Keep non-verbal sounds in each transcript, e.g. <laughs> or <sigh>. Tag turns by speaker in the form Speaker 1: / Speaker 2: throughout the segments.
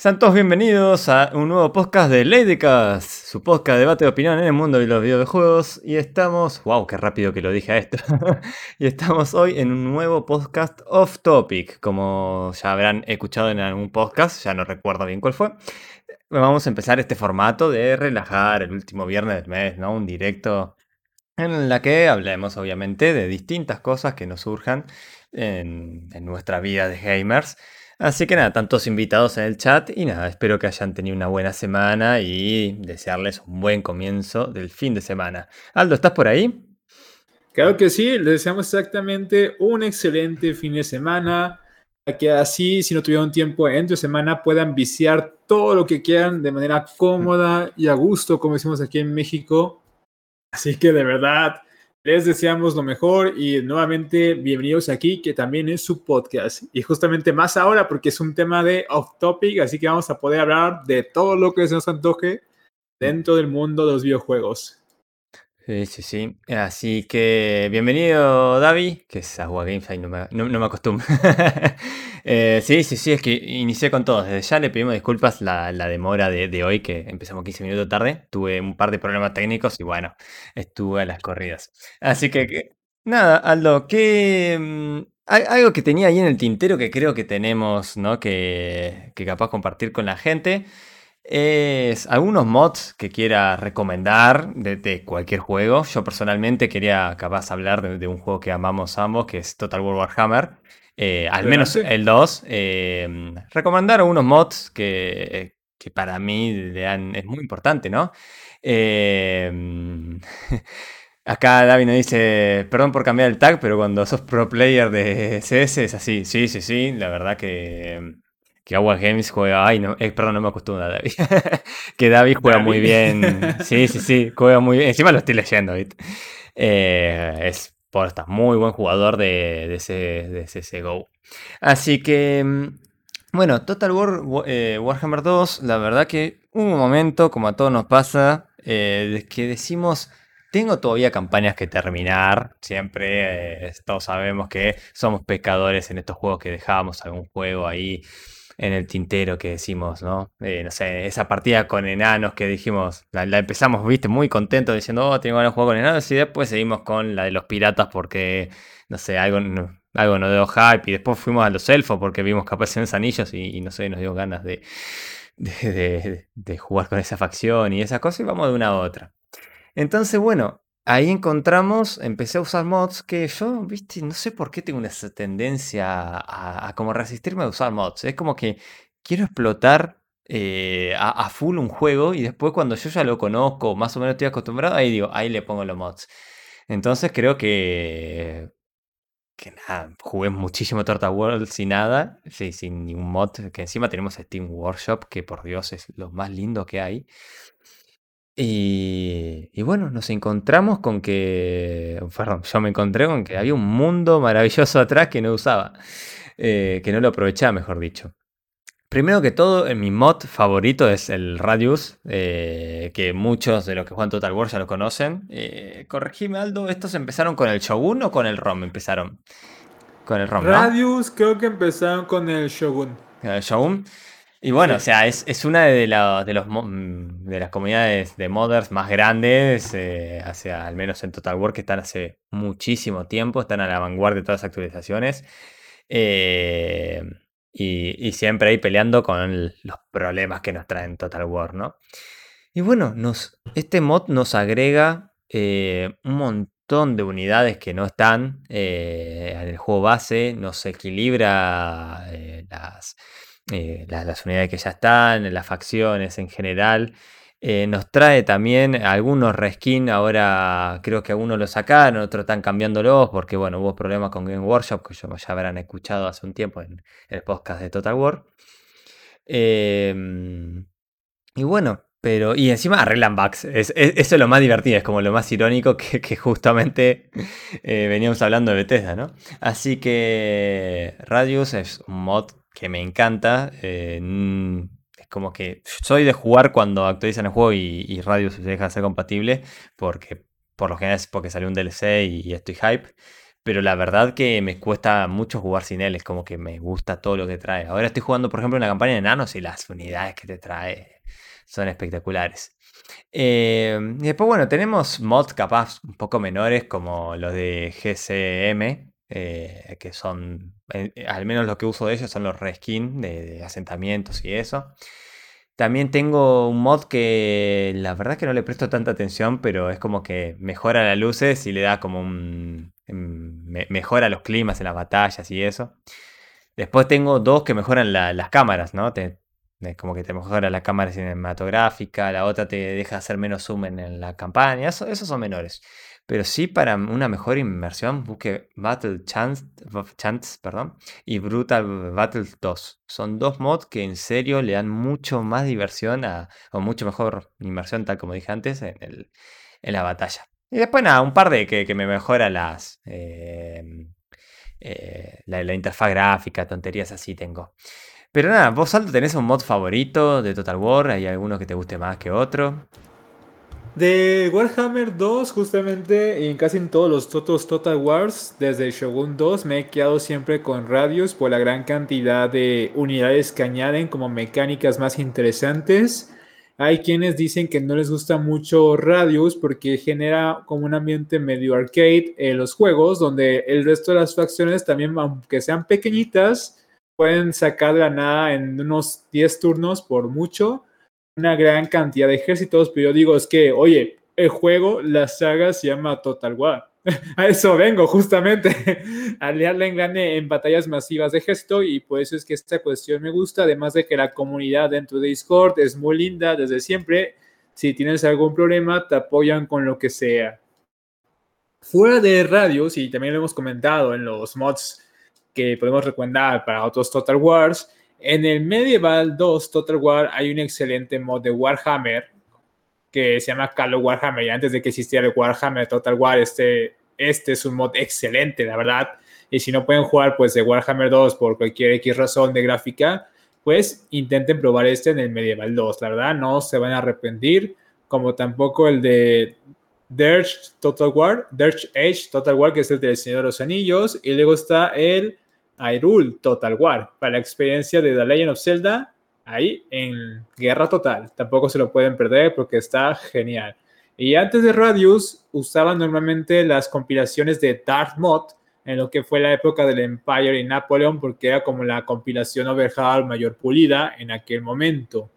Speaker 1: Sean todos bienvenidos a un nuevo podcast de Ladycast, su podcast de debate de opinión en el mundo de los videojuegos. Y estamos, wow, qué rápido que lo dije a esto. <laughs> y estamos hoy en un nuevo podcast off topic. Como ya habrán escuchado en algún podcast, ya no recuerdo bien cuál fue. Vamos a empezar este formato de relajar el último viernes del mes, ¿no? Un directo en la que hablemos obviamente de distintas cosas que nos surjan en, en nuestra vida de gamers. Así que nada, tantos invitados en el chat y nada, espero que hayan tenido una buena semana y desearles un buen comienzo del fin de semana. Aldo, ¿estás por ahí?
Speaker 2: Claro que sí, les deseamos exactamente un excelente fin de semana, que así, si no tuvieron tiempo en tu semana, puedan viciar todo lo que quieran de manera cómoda y a gusto, como decimos aquí en México. Así que de verdad, les deseamos lo mejor y nuevamente bienvenidos aquí, que también es su podcast. Y justamente más ahora porque es un tema de off topic, así que vamos a poder hablar de todo lo que se nos antoje dentro del mundo de los videojuegos.
Speaker 1: Sí, sí, sí. Así que bienvenido, David, que es Agua Games, no me, no, me acostumbro. <laughs> Eh, sí, sí, sí, es que inicié con todos. Desde ya le pedimos disculpas la, la demora de, de, hoy, que empezamos 15 minutos tarde. Tuve un par de problemas técnicos y bueno, estuve a las corridas. Así que, nada, Aldo, ¿qué, mm, algo que tenía ahí en el tintero que creo que tenemos, ¿no? Que, que capaz compartir con la gente es algunos mods que quiera recomendar de, cualquier juego. Yo personalmente quería capaz hablar de, un juego que amamos ambos, que es Total War Warhammer. Eh, al menos el 2. Eh, recomendar algunos mods que, que para mí es muy importante, ¿no? Eh, <laughs> acá David nos dice, perdón por cambiar el tag, pero cuando sos pro player de <laughs> CS es así. Sí, sí, sí, la verdad que que Agua Games juega. Ay, no, eh, perdón, no me acostumbro a David. <laughs> que David juega muy bien. <laughs> Sí, sí, sí, juega muy bien. Encima lo estoy leyendo, ¿viste? Eh, es está muy buen jugador de, de, ese, de CSGO. Así que, mm, bueno, Total War eh, Warhammer 2, la verdad que un momento, como a todos nos pasa, eh, que decimos. Tengo todavía campañas que terminar. Siempre todos sabemos que somos pecadores en estos juegos que dejamos algún juego ahí en el tintero que decimos, ¿no? Eh, no sé, esa partida con enanos que dijimos, la, empezamos, viste, muy contentos diciendo, oh, tengo ganas de jugar con enanos y después seguimos con la de los piratas porque, no sé, algo, no, algo nos dio hype y después fuimos a los elfos porque vimos capaz en anillos y, no sé, nos dio ganas de, de, de, jugar con esa facción y esa cosa y vamos de una a otra. Entonces, bueno, ahí encontramos, empecé a usar mods que yo, viste, no sé por qué tengo una tendencia a, como resistirme a usar mods. Es como que quiero explotar eh, a, full un juego y después cuando yo ya lo conozco, más o menos estoy acostumbrado, ahí digo, ahí le pongo los mods. Entonces creo que... Que nada, jugué muchísimo Torta World sin nada, sin ningún mod, que encima tenemos Steam Workshop, que por Dios es lo más lindo que hay. Y, bueno, nos encontramos con que, perdón, yo me encontré con que había un mundo maravilloso atrás que no usaba, eh, que no lo aprovechaba, mejor dicho. Primero que todo, en mi mod favorito es el Radius, eh, que muchos de los que juegan Total War ya lo conocen. Eh, corregime, Aldo, ¿estos empezaron con el Shogun o con el ROM? Empezaron
Speaker 2: con el ROM. Radius creo que empezaron con el Shogun.
Speaker 1: El Shogun. Y bueno, o sea, es, una de, de, los, mm, de las comunidades de modders más grandes, eh, hacia, al menos en Total War, que están hace muchísimo tiempo, están a la vanguardia de todas las actualizaciones. Eh, y, siempre ahí peleando con los problemas que nos traen Total War, ¿no? Y bueno, nos, este mod nos agrega eh, un montón de unidades que no están en el juego base, nos equilibra las eh, las, unidades que ya están, las facciones en general. Eh, nos trae también algunos reskin, ahora creo que algunos lo sacaron, otros están cambiándolos porque bueno, hubo problemas con Game Workshop que ya habrán escuchado hace un tiempo en el podcast de Total War. Em, y bueno, pero. Y encima arreglan bugs. eso es lo más divertido, es como lo más irónico que, justamente eh, veníamos hablando de Bethesda, ¿no? Así que Radius es un mod que me encanta. Eh, es como que soy de jugar cuando actualizan el juego y, Radius se deja de ser compatible, porque por lo general es porque salió un DLC y, estoy hype. pero la verdad que me cuesta mucho jugar sin él, es como que me gusta todo lo que trae. Ahora estoy jugando, por ejemplo, una campaña de nanos y las unidades que te trae son espectaculares. Eh, y después, bueno, tenemos mods capaz un poco menores como los de GCM, eh, que son, eh, al menos lo que uso de ellos son los reskin de, de asentamientos y eso. También tengo un mod que la verdad es que no le presto tanta atención, pero es como que mejora las luces y le da como un... Em, mejora los climas en las batallas y eso. Después tengo dos que mejoran las cámaras, ¿no? como que te mejora la cámara cinematográfica, la otra te deja hacer menos zoom en la campaña, esos son menores. Pero sí, para una mejor inmersión, busque Battle Chance, Chance perdón, y Brutal Battle 2. Son dos mods que en serio le dan mucho más diversión a, o mucho mejor inmersión, tal como dije antes, en, el, en la batalla. Y después nada, un par de que, me mejora las... Em, eh, la, interfaz gráfica, tonterías así tengo. Pero nada, vos Salto tenés un mod favorito de Total War, hay alguno que te guste más que otro.
Speaker 2: De Warhammer 2, justamente, y casi en todos los otros Total Wars, desde Shogun 2, me he quedado siempre con Radius por la gran cantidad de unidades que añaden como mecánicas más interesantes. Hay quienes dicen que no les gusta mucho Radius porque genera como un ambiente medio arcade en los juegos, donde el resto de las facciones también, aunque sean pequeñitas, pueden sacar de la nada en unos 10 turnos por mucho una gran cantidad de ejércitos, pero yo digo, es que, oye, el juego, la saga se llama Total War. <laughs> a eso vengo, justamente, <laughs> a liarla en grande en batallas masivas de ejército y por eso es que esta cuestión me gusta, además de que la comunidad dentro de Discord es muy linda desde siempre. Si tienes algún problema, te apoyan con lo que sea. Fuera de radios, y también lo hemos comentado en los mods que podemos recomendar para otros Total Wars, en el Medieval 2 Total War hay un excelente mod de Warhammer que se llama Call Warhammer. Y antes de que existiera el Warhammer Total War, este, este es un mod excelente, la verdad. Y si no pueden jugar pues de Warhammer 2 por cualquier X razón de gráfica, pues intenten probar este en el Medieval 2. La verdad, no se van a arrepentir, como tampoco el de Dirge Total War, Dirge Age Total War, que es el del Señor de los Anillos. Y luego está el Hyrule Total War para la experiencia de The Legend of Zelda ahí en Guerra Total. Tampoco se lo pueden perder porque está genial. Y antes de Radius usaban normalmente las compilaciones de Darth Mod en lo que fue la época del Empire y Napoleon porque era como la compilación overhaul mayor pulida en aquel momento.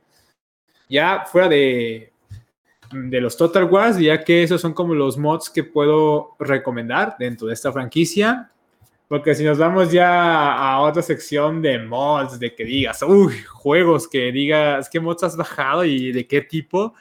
Speaker 2: Ya fuera de, de los Total Wars, ya que esos son como los mods que puedo recomendar dentro de esta franquicia. Porque si nos vamos ya a otra sección de mods, de que digas, uy, juegos, que digas qué mods has bajado y de qué tipo,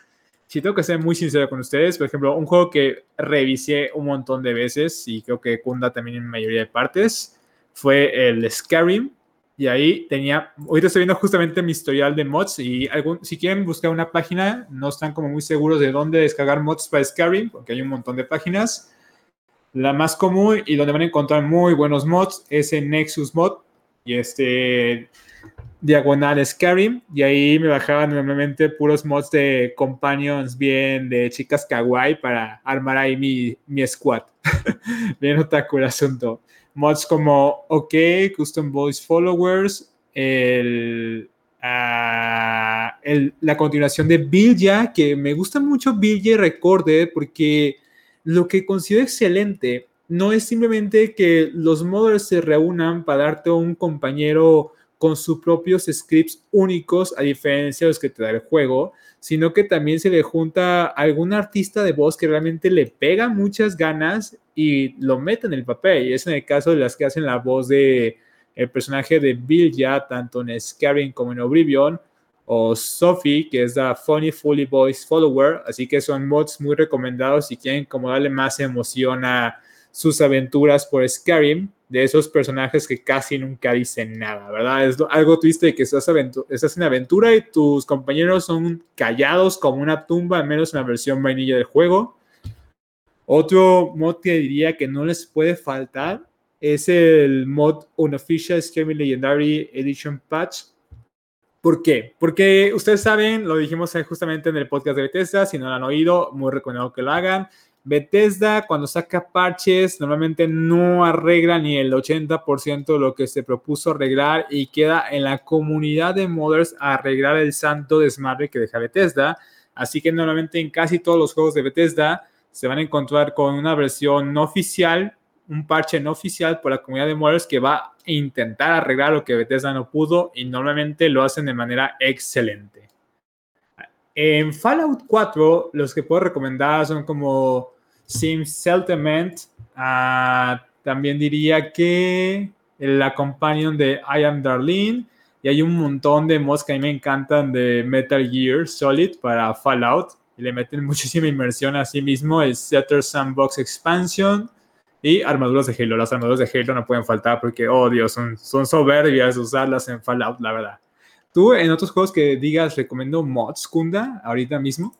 Speaker 2: si tengo que ser muy sincero con ustedes, por ejemplo, un juego que revisé un montón de veces y creo que cunda también en mayoría de partes, fue el Skyrim. Y ahí tenía, ahorita estoy viendo justamente mi historial de mods y algún, si quieren buscar una página, no están como muy seguros de dónde descargar mods para Skyrim, porque hay un montón de páginas la más común y donde van a encontrar muy buenos mods es en Nexus Mod y este diagonal Skyrim. Y ahí me bajaban normalmente puros mods de companions bien de chicas kawaii para armar ahí mi, mi squad. <laughs> bien otaku el asunto. Mods como OK, Custom Voice Followers, el, ah, el, la continuación de Bilja, que me gusta mucho Bilja Recorded porque lo que considero excelente no es simplemente que los modders se reúnan para darte un compañero con sus propios scripts únicos, a diferencia de los que te da el juego, sino que también se le junta algún artista de voz que realmente le pega muchas ganas y lo mete en el papel. Y es en el caso de las que hacen la voz de el personaje de Bill ya, tanto en Scaring como en Oblivion, o Sophie, que es la Funny Fully Voice Follower. Así que son mods muy recomendados si quieren como darle más emoción a sus aventuras por Skyrim, de esos personajes que casi nunca dicen nada, ¿verdad? Es algo triste que estás, estás en aventura y tus compañeros son callados como una tumba, al menos en la versión vainilla del juego. Otro mod que diría que no les puede faltar es el mod Unofficial Skyrim Legendary Edition Patch, ¿Por qué? Porque ustedes saben, lo dijimos justamente en el podcast de Bethesda, si no lo han oído, muy recomendado que lo hagan. Bethesda cuando saca parches normalmente no arregla ni el 80% de lo que se propuso arreglar y queda en la comunidad de modders arreglar el santo desmadre que deja Bethesda. Así que normalmente en casi todos los juegos de Bethesda se van a encontrar con una versión no oficial, un parche no oficial por la comunidad de modders que va a intentar arreglar lo que Bethesda no pudo y normalmente lo hacen de manera excelente. En Fallout 4, los que puedo recomendar son como Sims Settlement. Ah, también diría que la companion de I Am Darlene. Y hay un montón de mods que a mí me encantan de Metal Gear Solid para Fallout. Y le meten <laughs> muchísima inmersión a sí mismo. El Setter Sandbox Expansion y armaduras de Halo. Las armaduras de Halo no pueden faltar porque, oh Dios, son, son soberbias usarlas en Fallout, la verdad. ¿Tú en otros juegos que digas recomiendo mods, Kunda, ahorita mismo?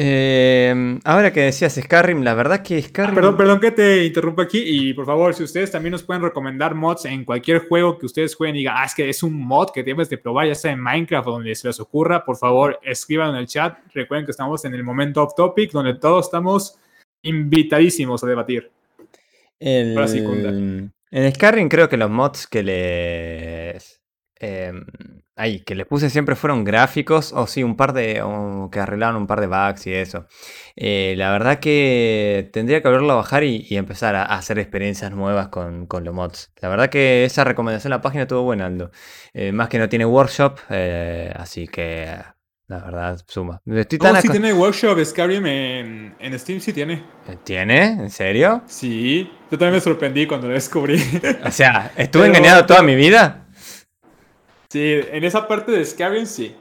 Speaker 1: Em, ahora que decías Skyrim, la verdad que Skyrim.
Speaker 2: perdón, perdón que te interrumpa aquí. Y por favor, si ustedes también nos pueden recomendar mods en cualquier juego que ustedes jueguen y digan, ah, es que es un mod que debes de probar, ya sea en Minecraft o donde se les ocurra, por favor, escriban en el chat. Recuerden que estamos en el momento off topic, donde todos estamos invitadísimos a debatir.
Speaker 1: En Skyrim creo que los mods que les eh, ahí, que les puse siempre fueron gráficos, o sí, un par de. que arreglaron un par de bugs y eso. Eh, la verdad que tendría que volverlo a bajar y, empezar a, hacer experiencias nuevas con, los mods. La verdad que esa recomendación en la página estuvo buena, Aldo. Eh, más que no tiene workshop, eh, así que. La verdad, suma.
Speaker 2: Estoy tan si tiene workshop Skyrim en, en Steam? Sí tiene.
Speaker 1: ¿Tiene? ¿En serio?
Speaker 2: Sí. Yo también me sorprendí cuando lo descubrí. <laughs>
Speaker 1: O sea, ¿estuve engañado toda mi vida?
Speaker 2: Sí, en esa parte de Skyrim sí.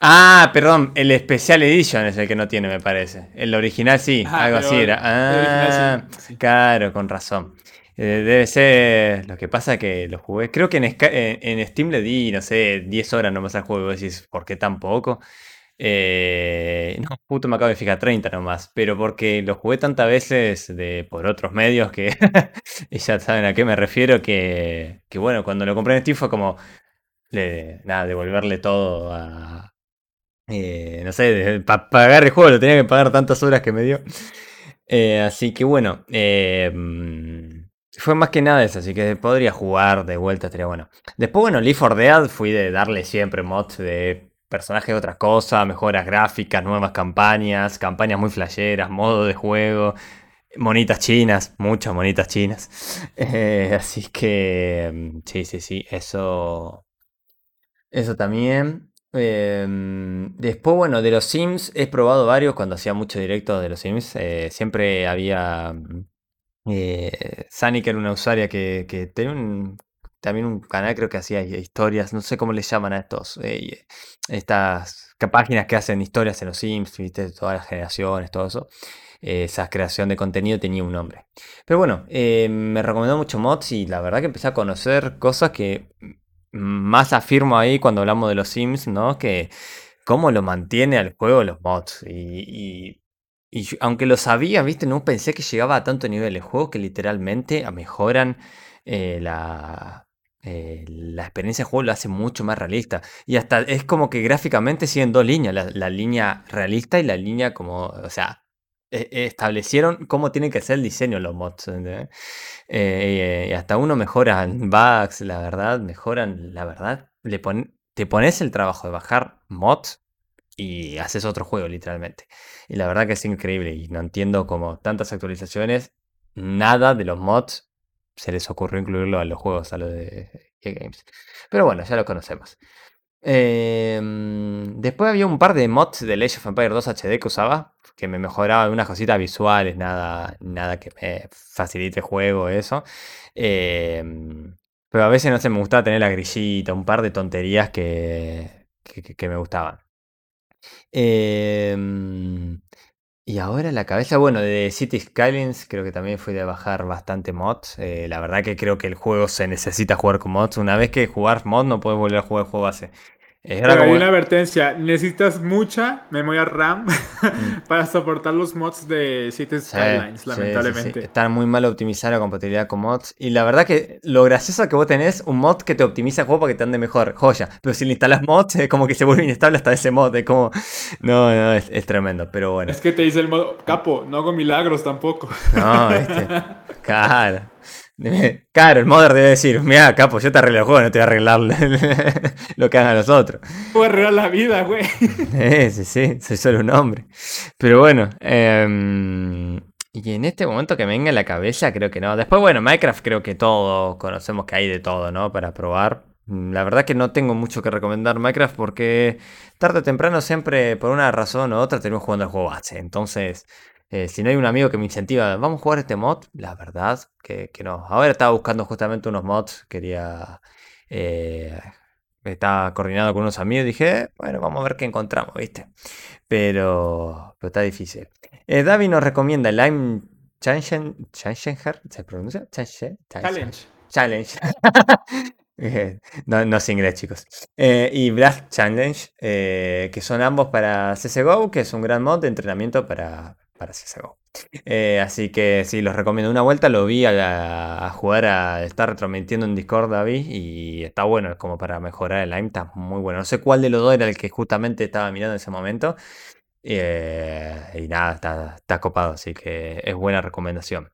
Speaker 1: Ah, perdón, el Special Edition es el que no tiene, me parece. El original sí, algo así era. Ah, claro, con razón. Eh, debe ser. Lo que pasa que lo jugué. Creo que en, en, Steam le di, no sé, 10 horas nomás al juego. Y decís, ¿por qué tan poco? Eh, no, justo me acabo de fijar 30 nomás. Pero porque lo jugué tantas veces de, por otros medios que. <laughs> ya saben a qué me refiero. Que, bueno, cuando lo compré en Steam fue como nada, devolverle todo a. Eh, no sé, para pagar el juego lo tenía que pagar tantas horas que me dio. Eh, así que bueno, mm, fue más que nada eso, así que podría jugar de vuelta, estaría bueno. Después, bueno, Leaf for Dead fui de darle siempre mods de personajes de otras cosas, mejoras gráficas, nuevas campañas, campañas muy flasheras, modo de juego, monitas chinas, muchas monitas chinas. <laughs> así que mm, sí, sí, sí, eso eso también. Em, después, bueno, de los Sims he probado varios cuando hacía mucho directo de los Sims. Eh, siempre había. Mm, eh, que era una usuaria que, tenía también un canal, creo que hacía historias, no sé cómo le llaman a estos. Eh, estas páginas que hacen historias en los Sims, viste, todas las generaciones, todo eso. esa creación de contenido tenía un nombre. Pero bueno, me recomendó mucho mods y la verdad que empecé a conocer cosas que más afirmo ahí cuando hablamos de los Sims, ¿no? Que cómo lo mantiene al juego los mods. Y, aunque lo sabía, ¿viste? No pensé que llegaba a tanto nivel el juego que literalmente mejoran eh, la, eh, la experiencia de juego lo hace mucho más realista. Y hasta es como que gráficamente siguen dos líneas, la, línea realista y la línea como, o sea, e, establecieron cómo tiene que ser el diseño los mods. Eh, y hasta uno mejoran bugs, la verdad, mejoran, la verdad. Le te pones el trabajo de bajar mods y haces otro juego, literalmente. Y la verdad que es increíble. Y no entiendo cómo tantas actualizaciones, nada de los mods se les ocurrió incluirlo a los juegos, a los de Games. Pero bueno, ya lo conocemos. Em, después había un par de mods de Age of Empires 2 HD que usaba, que me mejoraban unas cositas visuales, nada, nada que facilite el juego, eso. Em, pero a veces no sé, me gustaba tener la grillita, un par de tonterías que, que, me gustaban. Em, y ahora la cabeza, bueno, de City Skylines creo que también fui de bajar bastante mods. Eh, la verdad que creo que el juego se necesita jugar con mods. Una vez que jugar mod no puedes volver a jugar el juego base.
Speaker 2: Era Pero hay una advertencia, necesitas mucha memoria RAM mm. <laughs> para soportar los mods de Cities Skylines, lamentablemente.
Speaker 1: Están muy mal optimizada la compatibilidad con mods. Y la verdad que lo gracioso es que vos tenés un mod que te optimiza el juego para que te ande mejor, joya. Pero si le instalas mods, es como que se vuelve inestable hasta ese mod. Es como. No, no, es, tremendo, pero bueno.
Speaker 2: Es que te dice el modo, capo, no hago milagros tampoco.
Speaker 1: No, este. <laughs> Claro. Claro, el modder debe decir, mira, capo, yo te arreglo el juego, no te voy a arreglar <laughs> lo que hagan los otros.
Speaker 2: Puedo arreglar la vida, güey.
Speaker 1: sí, sí, soy solo un hombre. Pero bueno, em, y en este momento que me venga en la cabeza, creo que no. Después, bueno, Minecraft creo que todos conocemos que hay de todo, ¿no? Para probar. La verdad que no tengo mucho que recomendar Minecraft porque tarde o temprano siempre, por una razón u otra, tenemos jugando el juego base. Entonces, eh, si no hay un amigo que me incentiva, vamos a jugar este mod, la verdad que, no. Ahora estaba buscando justamente unos mods, quería... Eh, estaba coordinado con unos amigos, dije, bueno, vamos a ver qué encontramos, ¿viste? Pero, pero está difícil. Eh, David nos recomienda Lime Challenger, ¿se pronuncia?
Speaker 2: Challenge.
Speaker 1: Challenge. <laughs> no, no sé inglés, chicos. y Blast Challenge, que son ambos para CSGO, que es un gran mod de entrenamiento para, para CSGO. Eh, así que sí, los recomiendo. Una vuelta lo vi a, jugar, a estar retransmitiendo en Discord, David, y está bueno, es como para mejorar el aim, está muy bueno. No sé cuál de los dos era el que justamente estaba mirando en ese momento. Eh, y nada, está, está copado, así que es buena recomendación.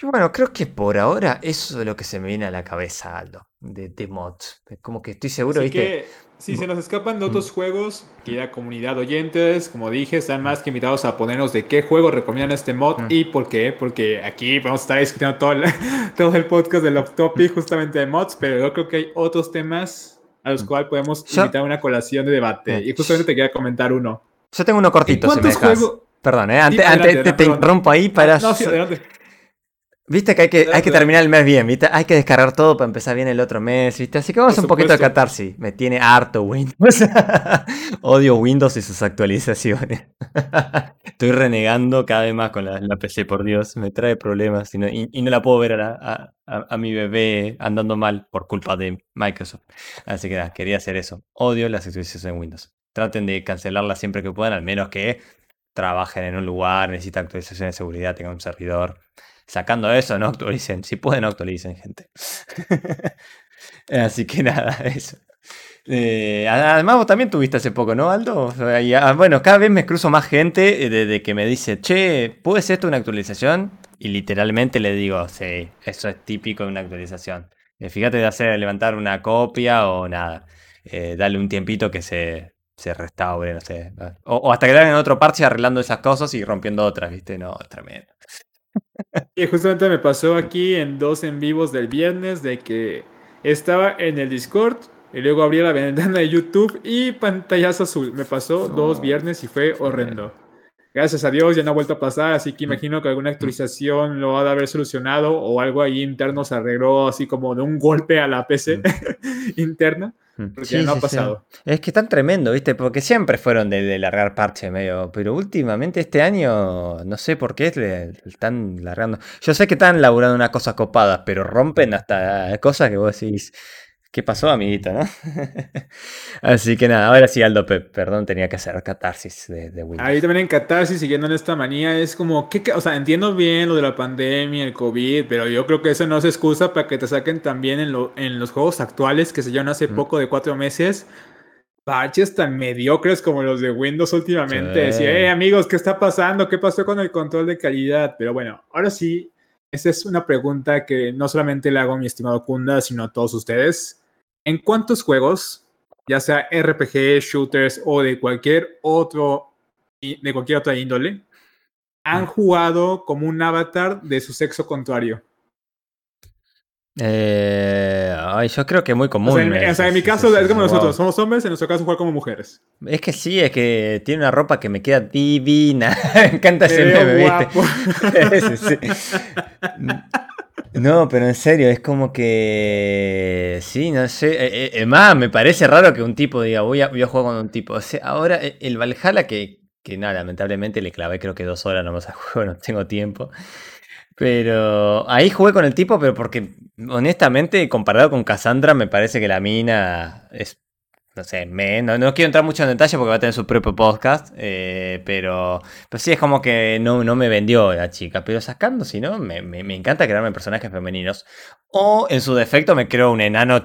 Speaker 1: Y bueno, creo que por ahora eso es lo que se me viene a la cabeza, Aldo, de, de mods. Como que estoy seguro, ¿viste?
Speaker 2: Que si se nos escapan de otros juegos, la comunidad oyentes, como dije, están más que invitados a ponernos de qué juego recomiendan este mod y por qué, porque aquí vamos a estar discutiendo todo el, <laughs> todo el podcast del off topic justamente de mods, pero yo creo que hay otros temas a los cuales podemos invitar una colación de debate. Y justamente te quería comentar uno.
Speaker 1: Yo tengo uno cortito, si me dejas. Perdón, ¿eh? antes, antes te, interrumpo ahí para... No, sí, adelante. Viste que hay que, hay que terminar el mes bien, ¿viste? Hay que descargar todo para empezar bien el otro mes, ¿viste? Así que vamos un poquito de catarsis. Me tiene harto Windows. <laughs> Odio Windows y sus actualizaciones. <laughs> Estoy renegando cada vez más con la, PC, por Dios. Me trae problemas y no, y, no la puedo ver a, a, mi bebé andando mal por culpa de Microsoft. Así que nada, quería hacer eso. Odio las actualizaciones de Windows. Traten de cancelarlas siempre que puedan, al menos que trabajen en un lugar, necesitan actualización de seguridad, tengan un servidor Sacando eso, no actualicen. Si pueden, actualicen, gente. <laughs> Así que nada, <laughs> eso. Eh, además, vos también tuviste hace poco, ¿no, Aldo? Ah, bueno, cada vez me cruzo más gente de, que me dice, che, ¿puede ser esto una actualización? Y literalmente le digo, sí, eso es típico de una actualización. Eh, fíjate de hacer levantar una copia o nada. Eh, dale un tiempito que se, se restaure, no sé. O, o hasta que en otro parche arreglando esas cosas y rompiendo otras, ¿viste? No, es tremendo.
Speaker 2: Y justamente me pasó aquí en dos en vivos del viernes de que estaba en el Discord y luego abrí la ventana de YouTube y pantallazo azul. Me pasó dos viernes y fue horrendo. Gracias a Dios ya no ha vuelto a pasar, así que imagino que alguna actualización lo ha de haber solucionado o algo ahí interno se arregló así como de un golpe a la PC <laughs> interna. Porque no ha pasado.
Speaker 1: Es que están tremendo, ¿viste? Porque siempre fueron de, largar parche medio. Pero últimamente este año, no sé por qué le, están largando. Yo sé que están laburando una cosa copada, pero rompen hasta cosas que vos decís. ¿Qué pasó, amiguito, no? <laughs> Así que nada, ahora sí, Aldo perdón, tenía que hacer catarsis de, de Windows.
Speaker 2: Ahí también en catarsis, siguiendo en esta manía, es como, ¿qué, o sea, entiendo bien lo de la pandemia, el COVID, pero yo creo que eso no es excusa para que te saquen también en, lo, en los juegos actuales que se llevan hace poco de cuatro meses. Parches tan mediocres como los de Windows últimamente. Decía, eh, amigos, ¿qué está pasando? ¿Qué pasó con el control de calidad? Pero bueno, ahora sí, esa es una pregunta que no solamente le hago a mi estimado Kunda, sino a todos ustedes. ¿En cuántos juegos, ya sea RPG, shooters o de cualquier otro, de cualquier otra índole, han mm. jugado como un avatar de su sexo contrario?
Speaker 1: Eh, ay, yo creo que es muy común.
Speaker 2: O sea, en, mi caso es como nosotros, somos hombres, en nuestro caso jugar como mujeres.
Speaker 1: Es que sí, es que tiene una ropa que me queda divina. <laughs> me encanta ese meme, ¿viste? <laughs> <laughs> No, pero en serio, es como que. Sí, no sé. Es eh, eh, más, me parece raro que un tipo diga, voy a, voy a jugar con un tipo. O sea, ahora, eh, el Valhalla, que, que nada, lamentablemente le clavé creo que dos horas nomás al <laughs> juego, no tengo tiempo. Pero ahí jugué con el tipo, pero porque honestamente, comparado con Cassandra, me parece que la mina es no sé, me, no, no, quiero entrar mucho en detalle porque va a tener su propio podcast, eh, pero, pero sí es como que no, no me vendió la chica, pero sacando, si no, me, me, me, encanta crearme personajes femeninos. O en su defecto me creo un enano,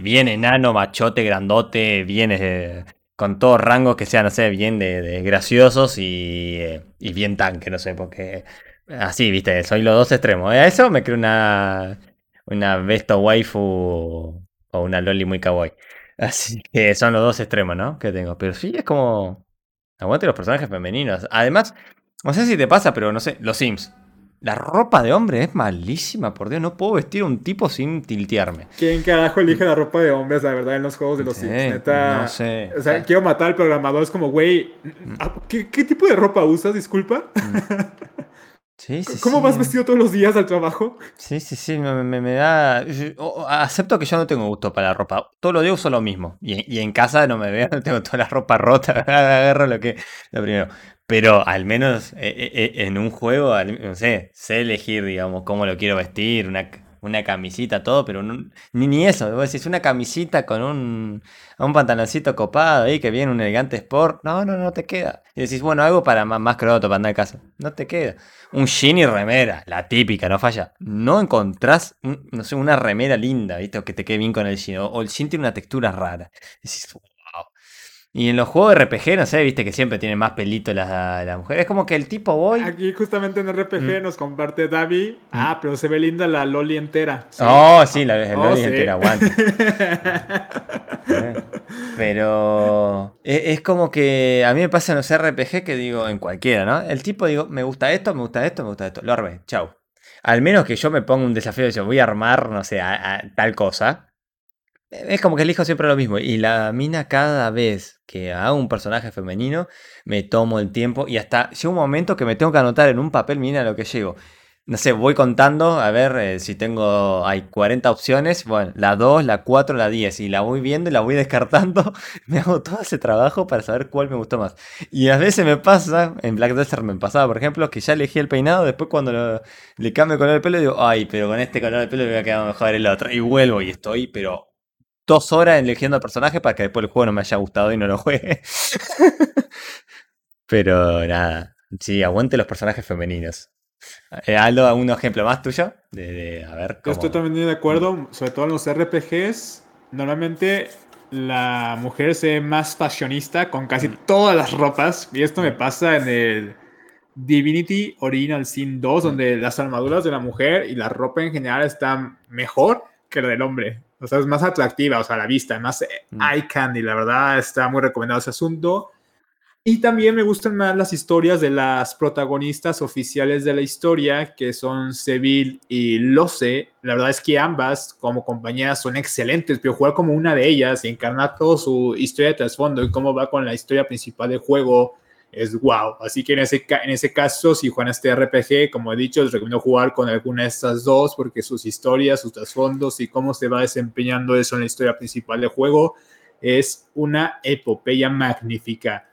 Speaker 1: bien enano, machote, grandote, bien eh, con todos rangos que sean, no sé, bien de, graciosos y, eh, y, bien tanque, no sé, porque así, viste, soy los dos extremos. A eso me creo una, una besto waifu o una loli muy kawaii. Así que son los dos extremos, ¿no? Que tengo. Pero sí, es como. Aguante los personajes femeninos. Además, no sé si te pasa, pero no sé, los Sims. La ropa de hombre es malísima, por Dios. No puedo vestir a un tipo sin tiltearme.
Speaker 2: ¿Quién carajo elige la ropa de hombres, la verdad, en los juegos de los Sims? Neta,
Speaker 1: no sé.
Speaker 2: O sea, quiero matar al programador. Es como, güey, ¿qué, ¿qué, tipo de ropa usas? Disculpa. <laughs>
Speaker 1: Sí, sí,
Speaker 2: ¿Cómo
Speaker 1: sí.
Speaker 2: vas vestido todos los días al trabajo?
Speaker 1: Sí, sí, sí, me, me, me da... Acepto que yo no tengo gusto para la ropa. Todo lo días uso lo mismo. Y, y, en casa no me veo, <laughs> tengo toda la ropa rota, <laughs> agarro lo que... Lo primero. Pero al menos en un juego, no sé, sé elegir, digamos, cómo lo quiero vestir, una, una camisita, todo, pero ni, ni eso. Vos decís, una camisita con un, un pantaloncito copado ahí que viene un elegante sport. No, no, no te queda. Y decís, bueno, algo para más, más croto, para andar en casa. No te queda. Un jean y remera, la típica, no falla. No encontrás, un, no sé, una remera linda, ¿viste? O que te quede bien con el jean. O, el jean tiene una textura rara. Decís. Y en los juegos de RPG, no sé, viste que siempre tiene más pelito la, la mujer. Es como que el tipo voy.
Speaker 2: Aquí, justamente en RPG, mm. nos comparte Davi. Mm. Ah, pero se ve linda la Loli entera.
Speaker 1: ¿sí? Oh, sí, la, la oh, Loli sí. entera, aguante. <laughs> pero es, es, como que a mí me pasa en los RPG que digo, en cualquiera, ¿no? El tipo digo, me gusta esto, me gusta esto, me gusta esto. Lo armé, chau. Al menos que yo me ponga un desafío de yo voy a armar, no sé, a, a tal cosa. Es como que elijo siempre lo mismo. Y la mina cada vez que hago un personaje femenino, me tomo el tiempo y hasta llega un momento que me tengo que anotar en un papel, mira lo que llego. No sé, voy contando, a ver eh, si tengo, hay 40 opciones, bueno, la 2, la 4, la 10, y la voy viendo y la voy <laughs> descartando. Me hago todo ese trabajo para saber cuál me gustó más. Y a veces me pasa, en Black Desert me pasaba, por ejemplo, que ya elegí el peinado, después cuando lo, le cambio el color del pelo, digo, ay, pero con este color del pelo me voy a quedar mejor el otro. Y vuelvo y estoy, pero dos horas eligiendo al personaje para que después el juego no me haya gustado y no lo juegue. <laughs> Pero nada, sí, aguante los personajes femeninos. Eh, Aldo, ¿un ejemplo más tuyo? De, de a ver,
Speaker 2: cómo... Yo estoy también de acuerdo, sobre todo en los RPGs. Normalmente la mujer se ve más fashionista con casi todas las ropas. Y esto me pasa en el Divinity Original Sin 2, donde las armaduras de la mujer y la ropa en general están mejor que la del hombre. O sea, es más atractiva, o sea, la vista, más mm. eye candy, la verdad, está muy recomendado ese asunto. Y también me gustan más las historias de las protagonistas oficiales de la historia, que son Seville y Lose. La verdad es que ambas, como compañeras, son excelentes, pero jugar como una de ellas y encarnar toda su historia de trasfondo y cómo va con la historia principal del juego, es wow. Así que en ese, en ese caso, si juegan este RPG, como he dicho, les recomiendo jugar con alguna de estas dos porque sus historias, sus trasfondos y cómo se va desempeñando eso en la historia principal del juego es una epopeya magnífica.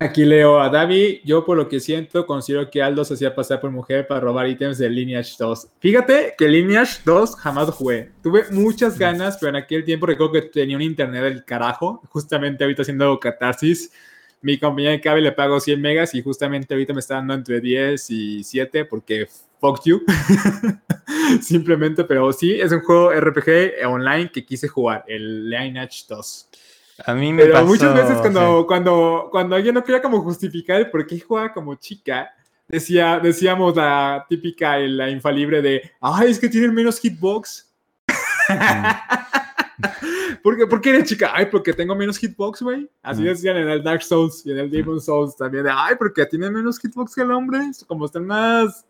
Speaker 2: Aquí leo a Davi. Yo, por lo que siento, considero que Aldo se hacía pasar por mujer para robar ítems de Lineage 2. Fíjate que Lineage 2 jamás jugué. Tuve muchas ganas, pero en aquel tiempo recuerdo que tenía un internet del carajo. Justamente ahorita haciendo catarsis mi compañía de cable le pago 100 megas y justamente ahorita me está dando entre 10 y 7 porque fuck you. <laughs> Simplemente, pero sí, es un juego RPG online que quise jugar, el Lineage 2.
Speaker 1: A mí me
Speaker 2: Pero
Speaker 1: pasó,
Speaker 2: muchas veces cuando,
Speaker 1: sí.
Speaker 2: cuando, cuando alguien no quería como justificar el por qué jugaba como chica, decía, decíamos la típica, la infalible de, ay, es que tienen menos hitbox. <laughs> <laughs> ¿Por qué, ¿Por qué eres chica? Ay, porque tengo menos hitbox, güey. Así decían en el Dark Souls y en el Demon Souls también. Ay, porque tiene menos hitbox que el hombre. Como están más.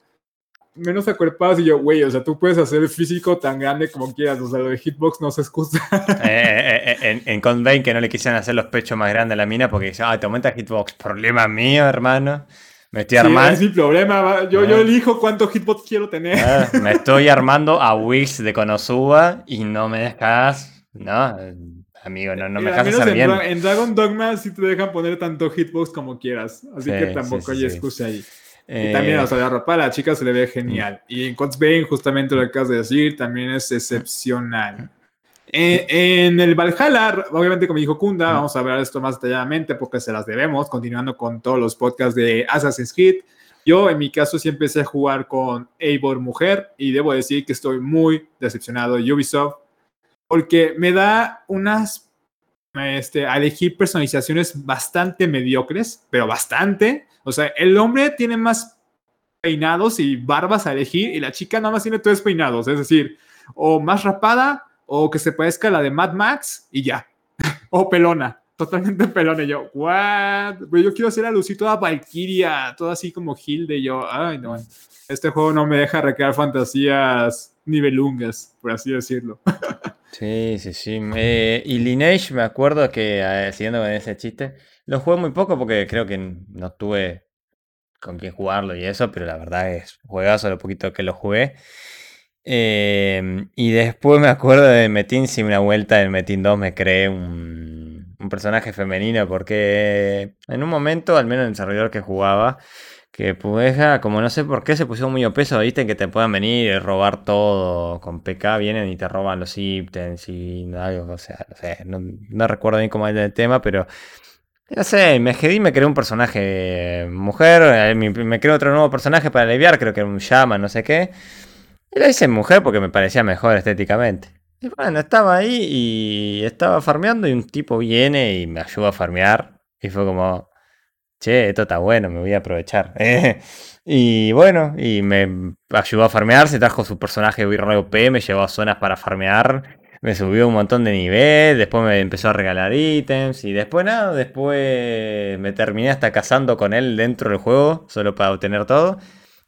Speaker 2: Menos acuerpados. Y yo, güey, o sea, tú puedes hacer el físico tan grande como quieras. O sea, lo de hitbox no se excusa.
Speaker 1: Eh, eh, eh, en, en Con Bane que no le quisieran hacer los pechos más grandes a la mina porque dice, ah, te aumenta hitbox. Problema mío, hermano. Me estoy
Speaker 2: Sí,
Speaker 1: armando.
Speaker 2: es mi problema. yo
Speaker 1: Ah.
Speaker 2: elijo cuánto hitbox quiero tener.
Speaker 1: Ah, me estoy armando a Wix de Konosuba y no me dejas. No, eh, amigo, no, no me
Speaker 2: Mira,
Speaker 1: dejas hacer
Speaker 2: en,
Speaker 1: bien.
Speaker 2: Dra- en Dragon Dogma sí te dejan poner tanto hitbox como quieras. Así
Speaker 1: Sí,
Speaker 2: que tampoco
Speaker 1: sí,
Speaker 2: hay
Speaker 1: sí.
Speaker 2: excusa ahí.
Speaker 1: Eh,
Speaker 2: Y también, o sea, la ropa a la chica se le ve genial. Y en Cots Bane, justamente lo que acabas de decir, también es excepcional. Eh, en el Valhalla, obviamente como dijo Kunda, vamos a hablar esto más detalladamente porque se las debemos, continuando con todos los podcasts de Assassin's Creed. Yo en mi caso sí empecé a jugar con Eivor Mujer y debo decir que estoy muy decepcionado de Ubisoft porque me da unas, este, a elegir personalizaciones bastante mediocres, pero bastante. O sea, el hombre tiene más peinados y barbas a elegir y la chica nada más tiene tres peinados, es decir, o más rapada o que se parezca a la de Mad Max y ya. <laughs> o pelona, totalmente pelona. Y yo, ¿what? Pero yo quiero hacer a Lucy toda Valkyria, toda así como Hilde. Y yo, ay, no, este juego no me deja recrear fantasías nivelungas, por así decirlo. <laughs>
Speaker 1: sí, sí, sí. y Lineage, me acuerdo que, eh, siguiendo con ese chiste, lo jugué muy poco porque creo que no tuve con quién jugarlo y eso, pero la verdad es juegazo lo poquito que lo jugué. Em, y después me acuerdo de Metin, si una vuelta en Metin 2 me creé un, personaje femenino, porque en un momento, al menos en el desarrollador que jugaba, que pues como no sé por qué se pusieron muy opeso, viste, que te puedan venir y robar todo con PK, vienen y te roban los ítems y algo, o sea, no sé, no, recuerdo bien cómo es el tema, pero no sé, me y me creé un personaje mujer, eh, me, me creé otro nuevo personaje para aliviar, creo que era un llama, no sé qué. Y la hice mujer porque me parecía mejor estéticamente. Y bueno, estaba ahí y estaba farmeando y un tipo viene y me ayuda a farmear. Y fue como, che, esto está bueno, me voy a aprovechar. <laughs> y bueno, y me ayudó a farmear, se trajo su personaje OP, me llevó a zonas para farmear, me subió un montón de nivel, después me empezó a regalar ítems y después nada, después me terminé hasta casando con él dentro del juego, solo para obtener todo.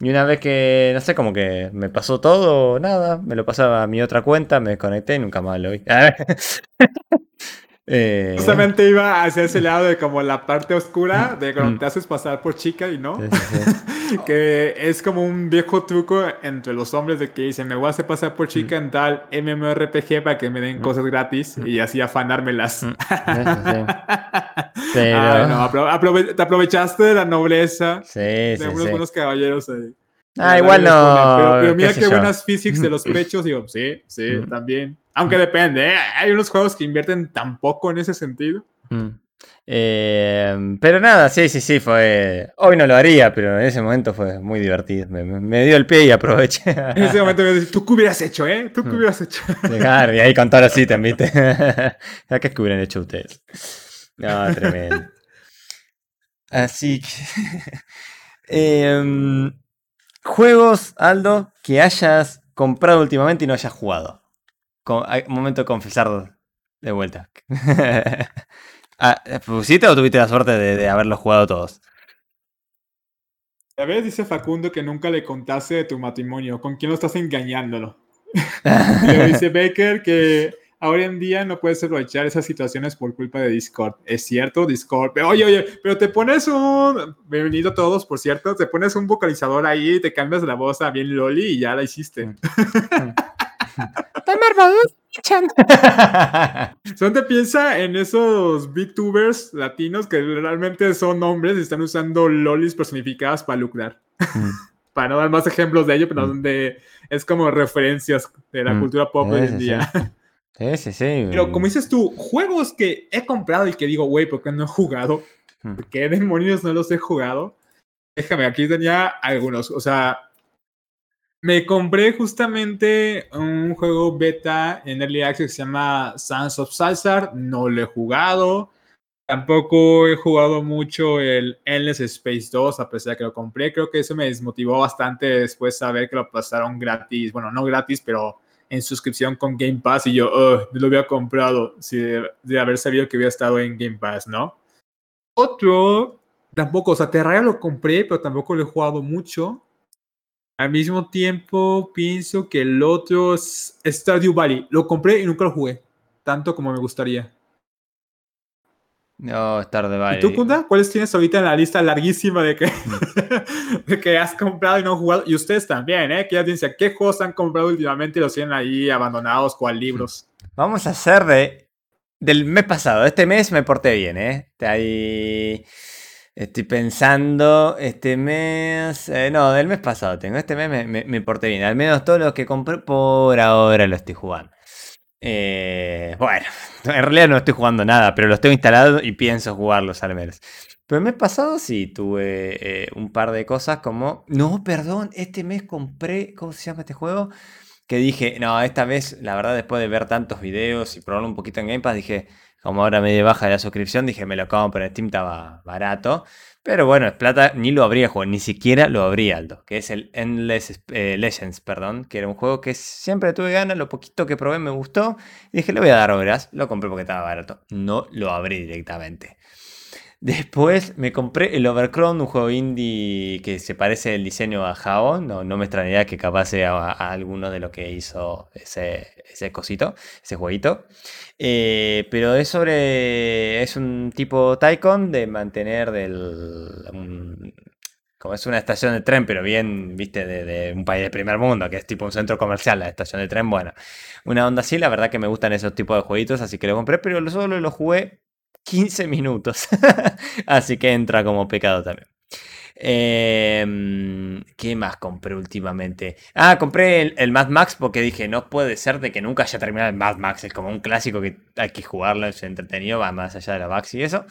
Speaker 1: Y una vez que, no sé, como que me pasó todo, nada, me lo pasaba a mi otra cuenta, me desconecté y nunca más lo vi. <laughs>
Speaker 2: Eh, Justamente iba hacia ese lado de como la parte oscura de cuando te haces pasar por chica y no. <laughs> que es como un viejo truco entre los hombres de que dicen, me voy a hacer pasar por chica en tal MMORPG para que me den cosas gratis y así afanármelas. <laughs> Pero... te aprovechaste de la nobleza de unos buenos caballeros ahí.
Speaker 1: Ah, igual no.
Speaker 2: Pero, mira qué, buenas physics de los pechos. Digo, sí, sí, también. Aunque depende, ¿eh? Hay unos juegos que invierten tan poco en ese sentido.
Speaker 1: Eh, pero nada, sí, sí, sí, fue. Hoy no lo haría, pero en ese momento fue muy divertido. Me, dio el pie y aproveché.
Speaker 2: En ese momento me dije, tú qué hubieras hecho, ¿eh? Tú qué hubieras hecho.
Speaker 1: Llegar y ahí contar así también. ¿Qué es que hubieran hecho ustedes? No, tremendo. Así que. <laughs> eh, Juegos, Aldo, que hayas comprado últimamente y no hayas jugado. Un momento de confesar de vuelta. <laughs> ah, ¿Pusiste o tuviste la suerte de, haberlos jugado todos?
Speaker 2: A ver, dice Facundo que nunca le contaste de tu matrimonio. ¿Con quién lo estás engañándolo? <laughs> dice Baker que Ahora en día no puedes aprovechar esas situaciones por culpa de Discord. Es cierto, Discord. Pero, oye, oye, pero te pones un. Bienvenido a todos, por cierto. Te pones un vocalizador ahí, te cambias la voz a bien Loli y ya la hiciste. <laughs> <laughs> te piensa en esos VTubers latinos que realmente son hombres y están usando lolis personificadas para lucrar. Mm. <laughs> para no dar más ejemplos de ello, pero mm. donde es como referencias de la mm. cultura pop hoy en día.
Speaker 1: Sí, sí, sí.
Speaker 2: Pero como dices tú, juegos que he comprado y que digo, güey, ¿por qué no he jugado? Hmm. ¿Por qué demonios no los he jugado? Déjame, aquí tenía algunos. O sea, me compré justamente un juego beta en Early Access que se llama Sons of Salsar. No lo he jugado. Tampoco he jugado mucho el Endless Space 2, a pesar de que lo compré. Creo que eso me desmotivó bastante después saber que lo pasaron gratis. Bueno, no gratis, pero en suscripción con Game Pass y yo, oh, lo había comprado si de, haber sabido que había estado en Game Pass, ¿no? Otro, tampoco, o sea, Terraria lo compré, pero tampoco lo he jugado mucho. Al mismo tiempo, pienso que el otro es Stardew Valley. Lo compré y nunca lo jugué, tanto como me gustaría.
Speaker 1: No, estar de
Speaker 2: ¿Y tú, Kunda? ¿Cuáles tienes ahorita en la lista larguísima de que, <laughs> de que has comprado y no jugado? Y ustedes también, ¿eh? Que ya dicen, ¿qué juegos han comprado últimamente y los tienen ahí abandonados, cual libros?
Speaker 1: Vamos a hacer de, del mes pasado. Este mes me porté bien, ¿eh? Ahí estoy pensando, este mes... Eh, no, del mes pasado tengo. Este mes me, me, porté bien. Al menos todo lo que compré por ahora lo estoy jugando. Eh, bueno, <laughs> en realidad no estoy jugando nada, pero los tengo instalados y pienso jugarlos al menos. Pero el mes pasado sí tuve eh, un par de cosas como... No, perdón, este mes compré... ¿Cómo se llama este juego? Que dije, no, esta vez, la verdad, después de ver tantos videos y probarlo un poquito en Game Pass, dije, como ahora me baja de la suscripción, dije, me lo compro en Steam, estaba barato. Pero bueno, es plata, ni lo habría jugado, ni siquiera lo habría alto. Que es el Endless eh, Legends, perdón. Que era un juego que siempre tuve ganas, lo poquito que probé me gustó. Y dije, le voy a dar horas. Lo compré porque estaba barato. No lo abrí directamente. Después me compré el Overcrown, un juego indie que se parece el diseño a Jao. No, no me extrañaría que capaz sea alguno de lo que hizo ese, cosito, ese jueguito. Eh, pero es sobre. Es un tipo Tycoon de mantener del. como es una estación de tren, pero bien, viste, de, un país de primer mundo, que es tipo un centro comercial, la estación de tren. Bueno, una onda así, la verdad que me gustan esos tipos de jueguitos, así que lo compré, pero solo lo jugué 15 minutos. <laughs> Así que entra como pecado también. Em, ¿Qué más compré últimamente? Ah, compré el, Mad Max porque dije, no puede ser de que nunca haya terminado el Mad Max. Es como un clásico que hay que jugarlo, es entretenido, va más allá de la Max y eso.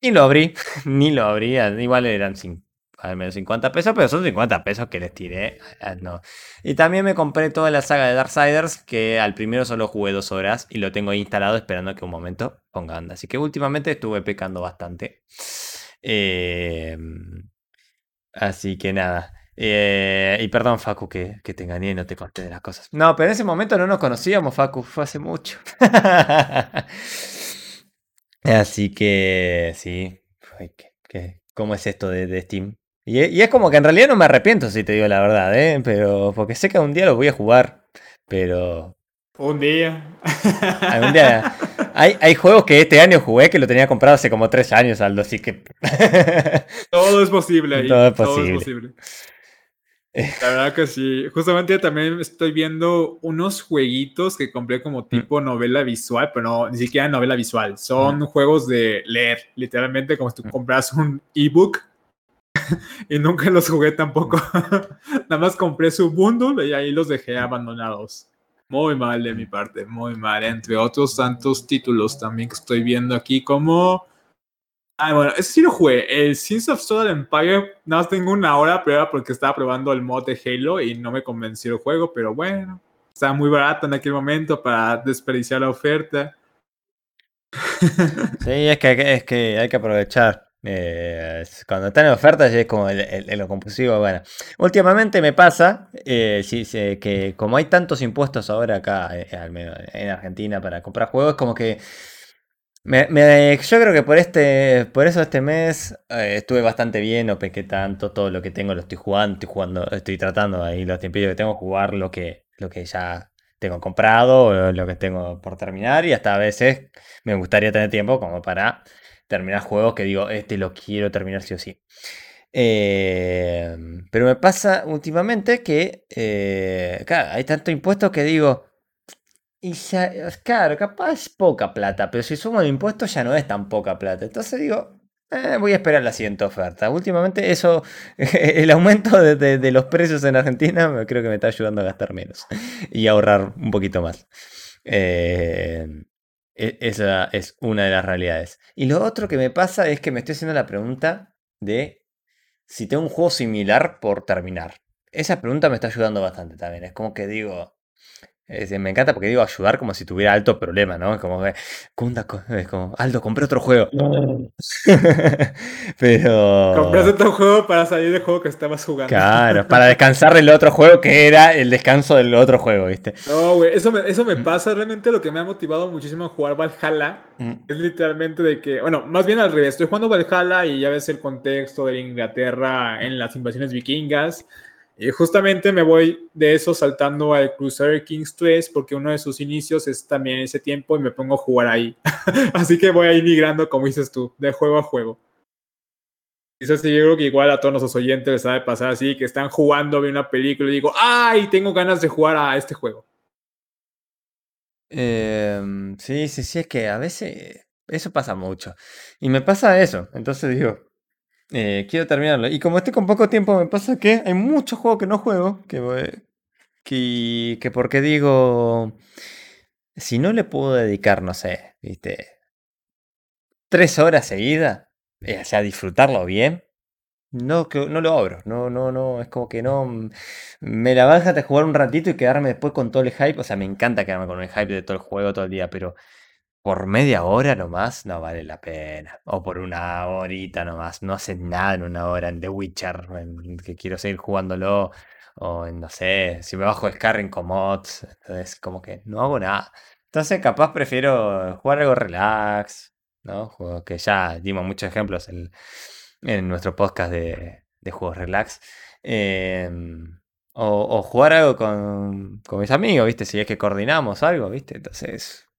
Speaker 1: Y lo abrí, <laughs> ni lo abrí, igual eran sin, al menos 50 pesos, pero son 50 pesos que les tiré. Ah, no. Y también me compré toda la saga de Darksiders, que al primero solo jugué dos horas y lo tengo instalado esperando que un momento ponga anda. Así que últimamente estuve pecando bastante. Em, así que nada. Eh, y perdón, Facu, que, que, te engañé y no te conté de las cosas. No, pero en ese momento no nos conocíamos, Facu, fue hace mucho. <laughs> Así que sí. ¿Cómo es esto de Steam? Y, es como que en realidad no me arrepiento, si te digo la verdad, ¿eh? Pero porque sé que un día lo voy a jugar, pero...
Speaker 2: Un día.
Speaker 1: Algún día. Hay, hay juegos que este año jugué que lo tenía comprado hace como tres años, Aldo, así que... <laughs>
Speaker 2: Todo es posible ahí. Todo es posible. La verdad que sí. Justamente también estoy viendo unos jueguitos que compré como mm. tipo novela visual, pero no, ni siquiera novela visual. Son mm. juegos de leer, literalmente como si tú mm. compras un ebook <laughs> y nunca los jugué tampoco. <laughs> Nada más compré su bundle y ahí los dejé abandonados. Muy mal de mi parte, muy mal. Entre otros tantos títulos también que estoy viendo aquí, como. Ah, bueno, ese sí lo jugué. El Sins of Solar Empire, nada más tengo una hora, pero era porque estaba probando el mod de Halo y no me convenció el juego, pero bueno, estaba muy barato en aquel momento para desperdiciar la oferta. <laughs>
Speaker 1: Sí, es que, es que hay que aprovechar. Eh, cuando están en ofertas es como el, lo compulsivo. Bueno, últimamente me pasa eh, que como hay tantos impuestos ahora acá, eh, en Argentina, para comprar juegos, como que yo creo que por este por eso este mes estuve bastante bien, no pequé tanto, todo lo que tengo lo estoy jugando, estoy jugando, estoy tratando ahí los tiempos que tengo jugar lo que, lo que ya tengo comprado, lo que tengo por terminar, y hasta a veces me gustaría tener tiempo como para terminar juegos que digo, este lo quiero terminar sí o sí. Em, pero me pasa últimamente que, eh, claro, hay tanto impuesto que digo, y ya, claro, capaz poca plata, pero si sumo el impuesto ya no es tan poca plata. Entonces digo, eh, voy a esperar la siguiente oferta. Últimamente eso, <laughs> el aumento de, los precios en Argentina creo que me está ayudando a gastar menos y ahorrar un poquito más. Eh, e, esa es una de las realidades. Y lo otro que me pasa es que me estoy haciendo la pregunta de si tengo un juego similar por terminar. Esa pregunta me está ayudando bastante también. Es como que digo, me encanta porque digo ayudar como si tuviera alto problema, ¿no? Es como que, es como, Aldo, compré otro juego. <laughs> Pero.
Speaker 2: Compraste otro juego para salir del juego que estabas jugando.
Speaker 1: Claro, <laughs> para descansar del otro juego que era el descanso del otro juego, ¿viste?
Speaker 2: No, güey, eso me, eso me pasa. Realmente lo que me ha motivado muchísimo a jugar Valhalla mm. es literalmente de que, bueno, más bien al revés. Estoy jugando Valhalla y ya ves el contexto de Inglaterra en las invasiones vikingas. Y justamente me voy de eso saltando al Crusader Kings 3 porque uno de sus inicios es también ese tiempo y me pongo a jugar ahí. <laughs> Así que voy a ir migrando, como dices tú, de juego a juego. Sí, yo creo que igual a todos nuestros oyentes les sabe pasar así, que están jugando, ven una película y digo, ¡ay! Tengo ganas de jugar a este juego.
Speaker 1: Em, sí, sí, sí, es que a veces eso pasa mucho. Y me pasa eso. Entonces digo, eh, quiero terminarlo. Y como estoy con poco tiempo, me pasa que hay muchos juegos que no juego. Que, que, que porque digo. si no le puedo dedicar, no sé, viste, tres horas seguidas, o sea, disfrutarlo bien, no, no lo abro, no, no, no, es como que no. mm, Me la baja de jugar un ratito y quedarme después con todo el hype. O sea, me encanta quedarme con el hype de todo el juego todo el día, pero por media hora nomás no vale la pena. O por una horita nomás. No haces nada en una hora en The Witcher, en que quiero seguir jugándolo. O en, no sé, si me bajo Skyrim con mods. Entonces, como que no hago nada. Entonces, capaz prefiero jugar algo relax, ¿no? Juegos que ya dimos muchos ejemplos en, en nuestro podcast de, de juegos relax. Em, o, o jugar algo con, con mis amigos, ¿viste? Si es que coordinamos algo, ¿viste? Entonces,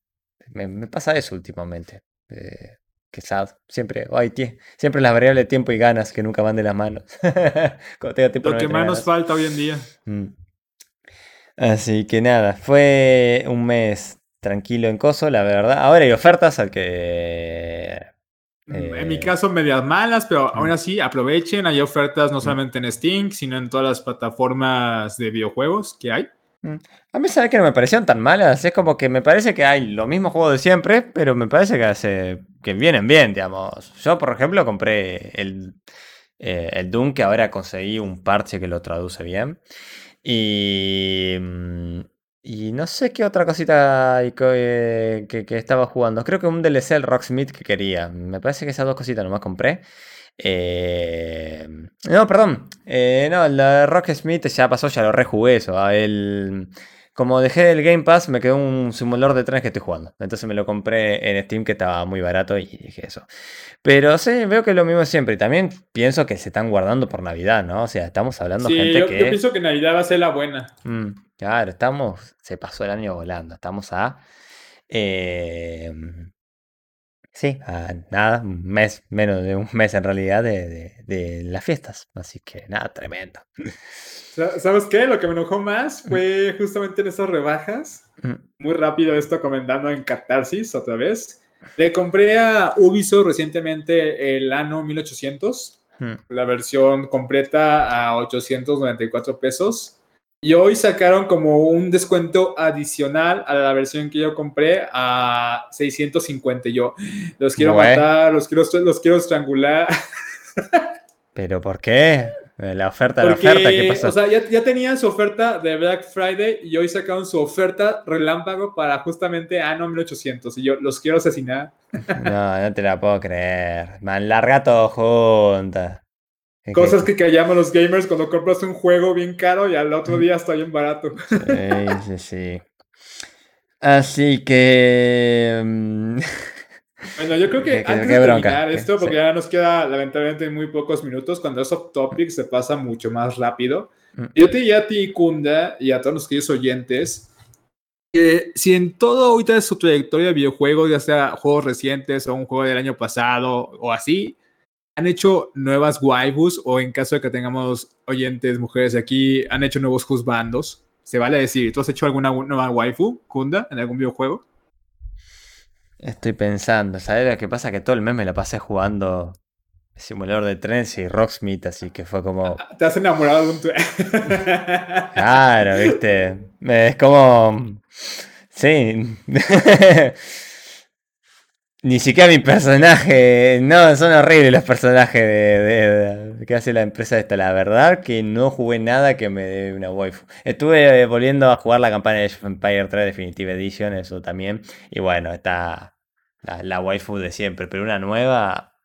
Speaker 1: me, me pasa eso últimamente. Eh, que sad. Siempre, tie- siempre las variables de tiempo y ganas que nunca van de las manos. <laughs>
Speaker 2: Lo
Speaker 1: no
Speaker 2: que más nos falta hoy en día.
Speaker 1: Mm. Así que nada, fue un mes tranquilo en Coso, la verdad. Ahora hay ofertas al que...
Speaker 2: en mi
Speaker 1: eh,
Speaker 2: caso, medias malas, pero
Speaker 1: mm.
Speaker 2: aún así aprovechen. Hay ofertas no
Speaker 1: Mm.
Speaker 2: solamente en Steam, sino en todas las plataformas de videojuegos que hay.
Speaker 1: A mí sabe que no me parecieron tan malas. Es como que me parece que hay los mismos juegos de siempre, pero me parece que, hace, que vienen bien, digamos. Yo, por ejemplo, compré el, eh, el Doom, que ahora conseguí un parche que lo traduce bien. Y, mm, y no sé qué otra cosita que, que- que estaba jugando. Creo que un DLC el Rocksmith que quería. Me parece que esas dos cositas nomás compré. Eh, no, perdón. Eh, no, el de Rocksmith ya pasó, ya lo rejugué eso. ah, el- como dejé el Game Pass, me quedó un simulador de trenes que estoy jugando. Entonces me lo compré en Steam, que estaba muy barato, y dije eso. Pero sí, veo que es lo mismo siempre. Y también pienso que se están guardando por Navidad, ¿no? O sea, estamos hablando
Speaker 2: Sí,
Speaker 1: gente
Speaker 2: yo,
Speaker 1: que.
Speaker 2: yo pienso que Navidad va a ser la buena.
Speaker 1: Mm, claro, estamos. Se pasó el año volando. Estamos a. eh, sí, a nada, un mes, menos de un mes en realidad de, de- de las fiestas. Así que nada, tremendo.
Speaker 2: Sa- ¿Sabes qué? Lo que me enojó más fue justamente en esas rebajas.
Speaker 1: Mm,
Speaker 2: Muy rápido esto comentando en Catarsis otra vez. Le compré a Ubisoft recientemente el Ano 1800,
Speaker 1: mm.
Speaker 2: la versión completa a 894 pesos. Y hoy sacaron como un descuento adicional a la versión que yo compré a 650. Y Yo los quiero matar, los quiero, los quiero estrangular.
Speaker 1: ¿Pero por qué? La oferta, la oferta, ¿qué pasó?
Speaker 2: o sea, ya, ya tenían su oferta de Black Friday y hoy sacaron su oferta relámpago para justamente Ano 1800. Y yo los quiero asesinar.
Speaker 1: No, no te la puedo creer. Man, larga todo juntas.
Speaker 2: Cosas que callamos los gamers cuando compras un juego bien caro y al otro día está bien barato.
Speaker 1: Sí, sí, sí. Así que. mm,
Speaker 2: Bueno, yo creo que <laughs>
Speaker 1: Qué-
Speaker 2: antes
Speaker 1: qué
Speaker 2: de
Speaker 1: bronca,
Speaker 2: terminar esto, porque
Speaker 1: sí.
Speaker 2: ya nos queda lamentablemente muy pocos minutos, cuando es off topic se pasa mucho más rápido.
Speaker 1: Mm.
Speaker 2: Yo te diría a ti, Kunda, y a todos los queridos oyentes, que si en todo ahorita de su trayectoria de videojuegos, ya sea juegos recientes o un juego del año pasado o así, han hecho nuevas waifus o en caso de que tengamos oyentes mujeres de aquí, han hecho nuevos juzbandos. Se vale decir, ¿tú has hecho alguna nueva waifu, Kunda, en algún videojuego?
Speaker 1: Estoy pensando, ¿sabes lo que pasa? Que todo el mes me la pasé jugando simulador de trenes y Rocksmith, así que fue como. <laughs>
Speaker 2: ¿Te has enamorado de un... <laughs>
Speaker 1: Claro, viste. Es como. Sí. <laughs> Ni siquiera mi personaje. No, son horribles los personajes de, de- de- que hace la empresa esta. La verdad que no jugué nada que me dé una waifu. Estuve eh, volviendo a jugar la campaña de Empire 3 Definitive Edition, eso también. Y bueno, está la, la waifu de siempre, pero una nueva.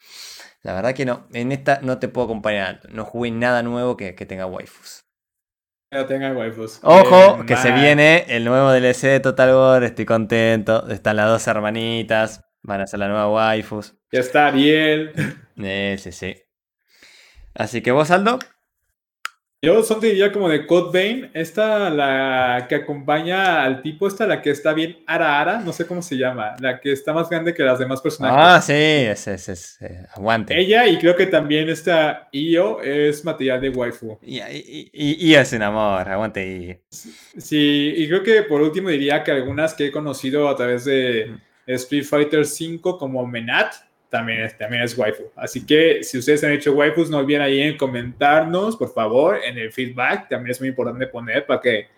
Speaker 1: La verdad que no. En esta no te puedo acompañar. No jugué nada nuevo que, que tenga waifus.
Speaker 2: No tenga waifus.
Speaker 1: Ojo, que se viene el nuevo DLC de Total War, estoy contento. Están las dos hermanitas, van a ser la nueva waifus.
Speaker 2: Ya está Ariel.
Speaker 1: Eh, sí, sí. Así que vos, Aldo.
Speaker 2: Yo son diría como de Code Vein. Esta, la que acompaña al tipo, esta, la que está bien ara ara, no sé cómo se llama. La que está más grande que las demás personajes.
Speaker 1: Ah, sí, es, es, es, aguante.
Speaker 2: Ella y creo que también esta Io es material de waifu.
Speaker 1: Y, y- y- y es un amor, aguante y.
Speaker 2: Sí, y creo que por último diría que algunas que he conocido a través de Street Fighter V como Menat también es, también es waifu. Así que si ustedes han hecho waifus, no olviden ahí en comentarnos, por favor, en el feedback. También es muy importante poner para que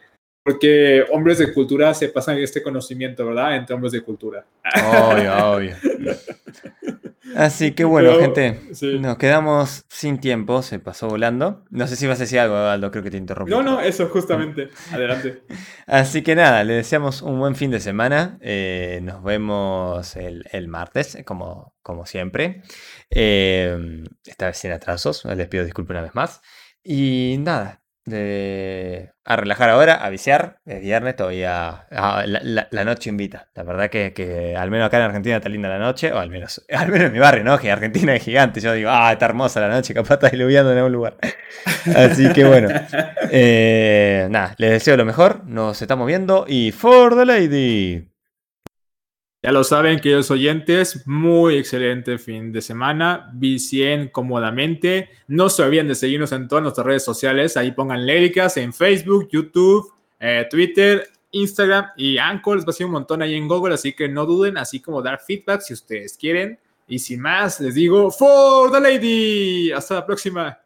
Speaker 2: porque hombres de cultura se pasan este conocimiento, ¿verdad? Entre hombres de cultura.
Speaker 1: Obvio, obvio. <laughs> Así que bueno, gente, nos quedamos sin tiempo, se pasó volando. No sé si vas a decir algo, Aldo, creo que te interrumpí.
Speaker 2: No, no, eso justamente. <laughs> Adelante.
Speaker 1: Así que nada, le deseamos un buen fin de semana. Eh, nos vemos el, martes, como, como siempre. Eh, esta vez sin atrasos, les pido disculpas una vez más. Y nada, a relajar ahora, a viciar. Es viernes, todavía la, noche invita. La verdad que, al menos acá en Argentina está linda la noche, o al menos, <laughs> al menos en mi barrio, ¿no? Que Argentina es gigante. Yo digo, ah, está hermosa la noche, capaz está diluviando en algún lugar. <laughs> Así que bueno, eh, nada, les deseo lo mejor. Nos estamos viendo y for the lady.
Speaker 2: Ya lo saben, queridos oyentes, muy excelente fin de semana. Vicien cómodamente. No se olviden de seguirnos en todas nuestras redes sociales. Ahí pongan léricas en Facebook, YouTube, eh, Twitter, Instagram y Anchor. Les va a ser un montón ahí en Google, así que no duden, así como dar feedback si ustedes quieren. Y sin más, les digo, For the Lady. Hasta la próxima.